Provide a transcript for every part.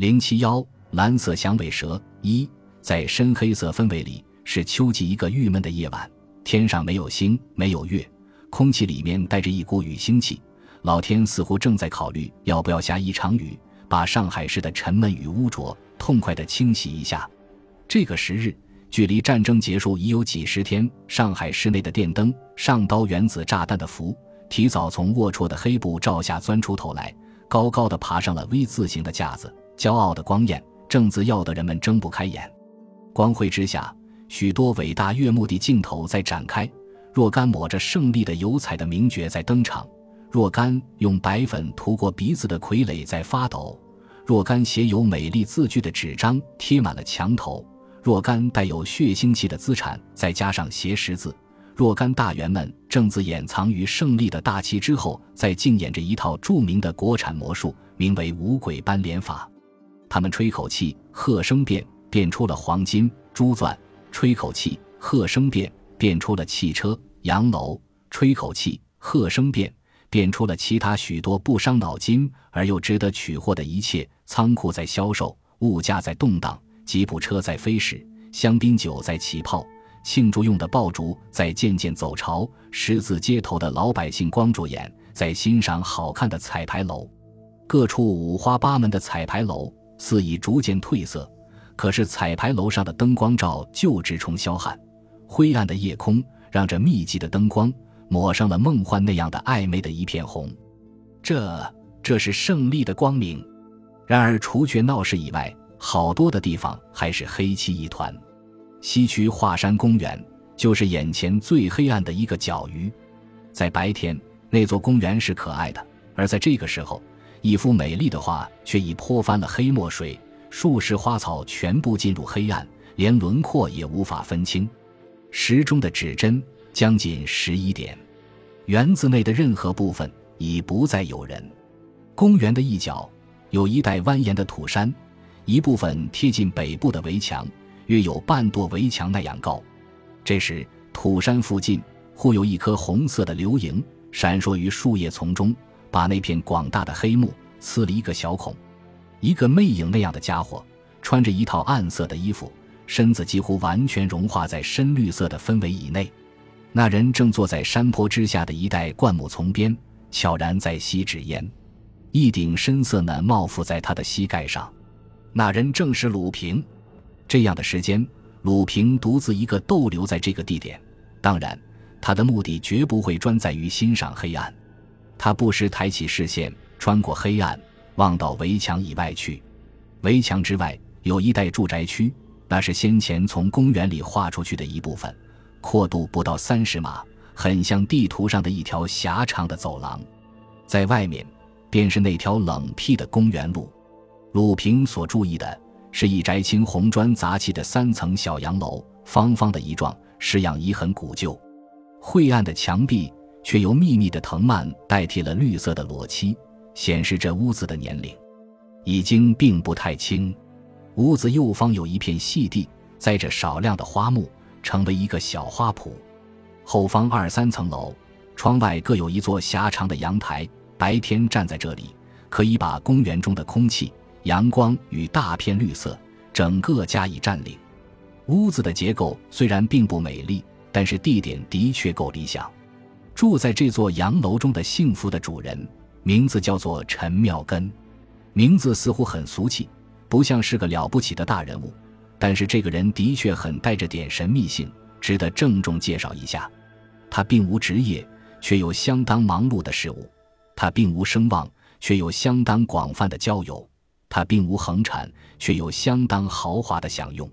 零七幺蓝色响尾蛇一，在深黑色氛围里，是秋季一个郁闷的夜晚，天上没有星，没有月，空气里面带着一股雨腥气。老天似乎正在考虑要不要下一场雨，把上海市的沉闷与污浊痛快地清洗一下。这个时日，距离战争结束已有几十天。上海市内的电灯上刀原子炸弹的符，提早从龌龊的黑布罩下钻出头来，高高的爬上了 V 字形的架子，骄傲的光焰，正自耀得人们睁不开眼。光辉之下，许多伟大悦目的镜头在展开，若干抹着胜利的油彩的名角在登场。若干用白粉涂过鼻子的傀儡在发抖，若干写有美丽字句的纸张贴满了墙头，若干带有血腥气的资产再加上斜十字，若干大员们正自掩藏于胜利的大旗之后，在竞演着一套著名的国产魔术，名为五鬼斑连法。他们吹口气，喝声变，变出了黄金、珠钻；吹口气，喝声变，变出了汽车、洋楼；吹口气，喝声变。变出了其他许多不伤脑筋而又值得取货的一切：仓库在销售，物价在动荡，吉普车在飞驶，香槟酒在起泡，庆祝用的爆竹在渐渐走潮，十字街头的老百姓光着眼，在欣赏好看的彩牌楼。各处五花八门的彩牌楼似已逐渐褪色，可是彩排楼上的灯光照旧直冲霄汉，灰暗的夜空让这密集的灯光。抹上了梦幻那样的暧昧的一片红，这这是胜利的光明。然而，除却闹市以外，好多的地方还是黑漆一团。西区华山公园就是眼前最黑暗的一个角鱼。在白天，那座公园是可爱的；而在这个时候，一幅美丽的画却已泼翻了黑墨水，数十花草全部进入黑暗，连轮廓也无法分清。时钟的指针。将近十一点，园子内的任何部分已不再有人。公园的一角有一带蜿蜒的土山，一部分贴近北部的围墙，约有半垛围墙那样高。这时，土山附近忽有一颗红色的流萤闪烁于树叶丛中，把那片广大的黑幕刺了一个小孔。一个魅影那样的家伙，穿着一套暗色的衣服，身子几乎完全融化在深绿色的氛围以内。那人正坐在山坡之下的一带灌木丛边，悄然在吸纸烟，一顶深色呢帽覆在他的膝盖上。那人正是鲁平。这样的时间，鲁平独自一个逗留在这个地点。当然，他的目的绝不会专在于欣赏黑暗。他不时抬起视线，穿过黑暗，望到围墙以外去。围墙之外有一带住宅区，那是先前从公园里划出去的一部分。阔度不到三十码，很像地图上的一条狭长的走廊。在外面，便是那条冷僻的公园路。鲁平所注意的是一宅青红砖杂砌的三层小洋楼，方方的一幢，式样已很古旧。晦暗的墙壁却由密密的藤蔓代替了绿色的裸漆，显示这屋子的年龄已经并不太轻。屋子右方有一片细地，栽着少量的花木。成为一个小花圃，后方二三层楼，窗外各有一座狭长的阳台。白天站在这里，可以把公园中的空气、阳光与大片绿色整个加以占领。屋子的结构虽然并不美丽，但是地点的确够理想。住在这座洋楼中的幸福的主人，名字叫做陈妙根，名字似乎很俗气，不像是个了不起的大人物。但是这个人的确很带着点神秘性，值得郑重介绍一下。他并无职业，却有相当忙碌的事物；他并无声望，却有相当广泛的交友；他并无横产，却有相当豪华的享用。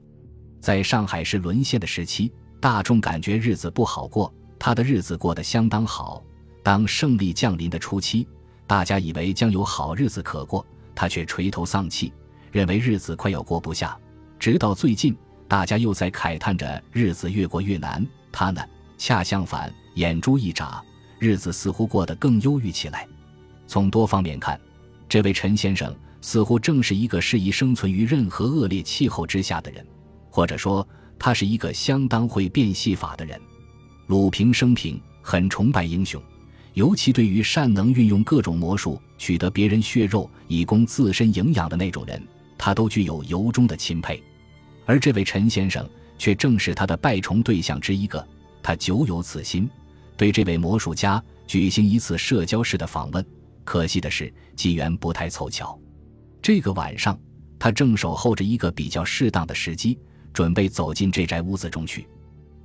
在上海市沦陷的时期，大众感觉日子不好过，他的日子过得相当好。当胜利降临的初期，大家以为将有好日子可过，他却垂头丧气，认为日子快要过不下。直到最近，大家又在慨叹着日子越过越难。他呢，恰相反，眼珠一眨，日子似乎过得更忧郁起来。从多方面看，这位陈先生似乎正是一个适宜生存于任何恶劣气候之下的人，或者说，他是一个相当会变戏法的人。鲁平生平很崇拜英雄，尤其对于善能运用各种魔术取得别人血肉以供自身营养的那种人。他都具有由衷的钦佩。而这位陈先生却正是他的拜崇对象之一个，他久有此心，对这位魔术家举行一次社交式的访问。可惜的是，机缘不太凑巧。这个晚上，他正守候着一个比较适当的时机，准备走进这宅屋子中去。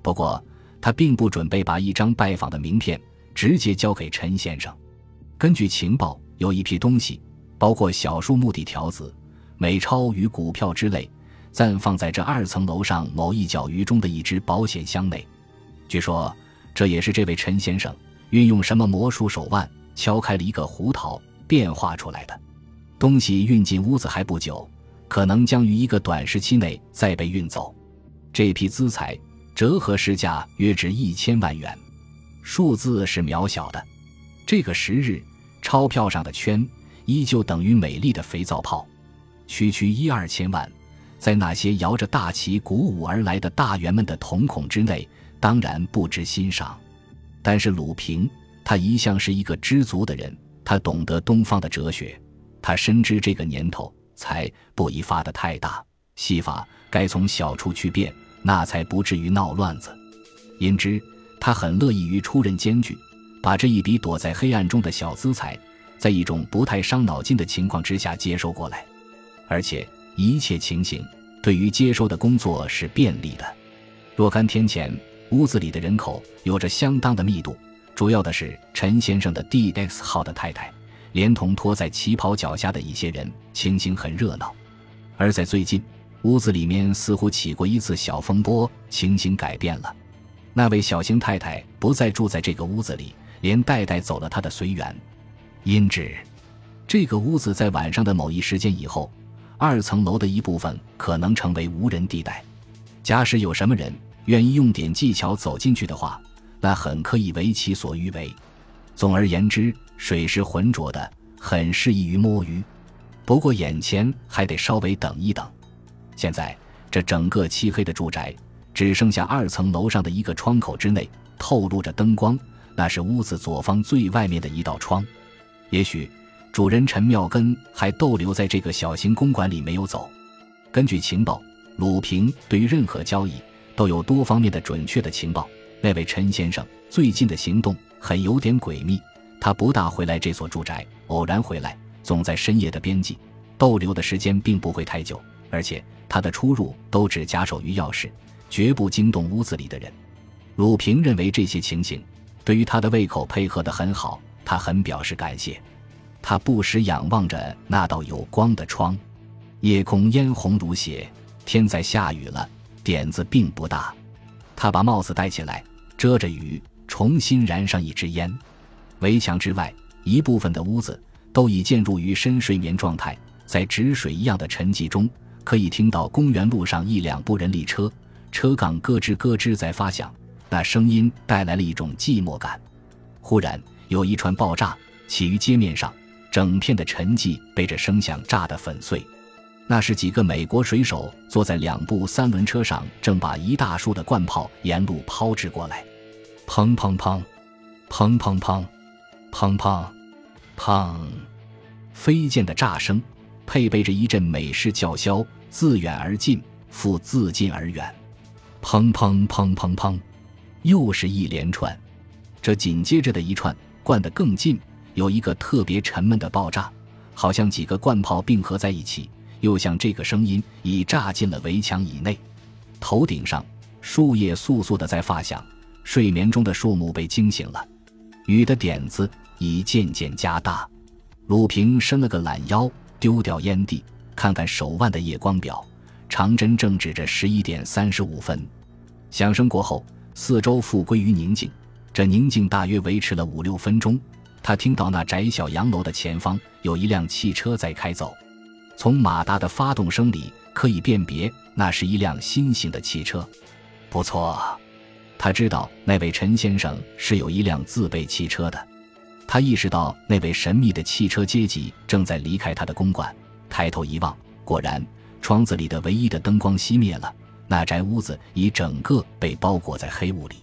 不过，他并不准备把一张拜访的名片直接交给陈先生。根据情报，有一批东西，包括小数目的条子、美钞与股票之类，暂放在这二层楼上某一角鱼中的一只保险箱内。据说，这也是这位陈先生运用什么魔术手腕。敲开了一个胡桃，变化出来的东西运进屋子还不久，可能将于一个短时期内再被运走。这批资财折合市价约值一千万元，数字是渺小的。这个时日，钞票上的圈依旧等于美丽的肥皂泡。区区一二千万，在那些摇着大旗鼓舞而来的大员们的瞳孔之内，当然不知欣赏。但是鲁平。他一向是一个知足的人，他懂得东方的哲学，他深知这个年头财不宜发得太大，戏法该从小处去变，那才不至于闹乱子。因之，他很乐意于出任监剧，把这一笔躲在黑暗中的小资财，在一种不太伤脑筋的情况之下接收过来，而且一切情形对于接收的工作是便利的。若干天前，屋子里的人口有着相当的密度。主要的是陈先生的 D X 号的太太，连同拖在旗袍脚下的一些人，情形很热闹。而在最近，屋子里面似乎起过一次小风波，情形改变了。那位小星太太不再住在这个屋子里，连带带走了她的随员。因之，这个屋子在晚上的某一时间以后，二层楼的一部分可能成为无人地带。假使有什么人愿意用点技巧走进去的话，那很可以为其所欲为。总而言之，水是浑浊的，很适宜于摸鱼。不过眼前还得稍微等一等。现在这整个漆黑的住宅，只剩下二层楼上的一个窗口之内透露着灯光，那是屋子左方最外面的一道窗。也许主人陈妙根还逗留在这个小型公馆里没有走。根据情报，鲁平对于任何交易都有多方面的准确的情报。那位陈先生最近的行动很有点诡秘，他不大回来这所住宅，偶然回来，总在深夜的边际逗留的时间并不会太久，而且他的出入都只假手于钥匙，绝不惊动屋子里的人。鲁平认为这些情形对于他的胃口配合得很好，他很表示感谢。他不时仰望着那道有光的窗，夜空嫣红如血，天在下雨了，点子并不大。他把帽子戴起来。遮着雨，重新燃上一支烟。围墙之外，一部分的屋子都已渐入于深睡眠状态，在止水一样的沉寂中，可以听到公园路上一两部人力车，车杠咯吱咯吱在发响，那声音带来了一种寂寞感。忽然，有一串爆炸起于街面上，整片的沉寂被这声响炸得粉碎。那是几个美国水手坐在两部三轮车上，正把一大束的罐炮沿路抛掷过来。砰砰砰，砰砰砰，砰砰砰，飞溅的炸声，配备着一阵美式叫嚣，自远而近，复自近而远。砰砰砰砰砰，又是一连串。这紧接着的一串，灌得更近，有一个特别沉闷的爆炸，好像几个罐炮并合在一起，又像这个声音已炸进了围墙以内。头顶上，树叶簌簌的在发响。睡眠中的树木被惊醒了，雨的点子已渐渐加大。鲁平伸了个懒腰，丢掉烟蒂，看看手腕的夜光表，长针正指着十一点三十五分。响声过后，四周复归于宁静。这宁静大约维持了五六分钟。他听到那窄小洋楼的前方有一辆汽车在开走，从马达的发动声里可以辨别，那是一辆新型的汽车。不错。他知道那位陈先生是有一辆自备汽车的，他意识到那位神秘的汽车阶级正在离开他的公馆。抬头一望，果然，窗子里的唯一的灯光熄灭了，那宅屋子已整个被包裹在黑雾里。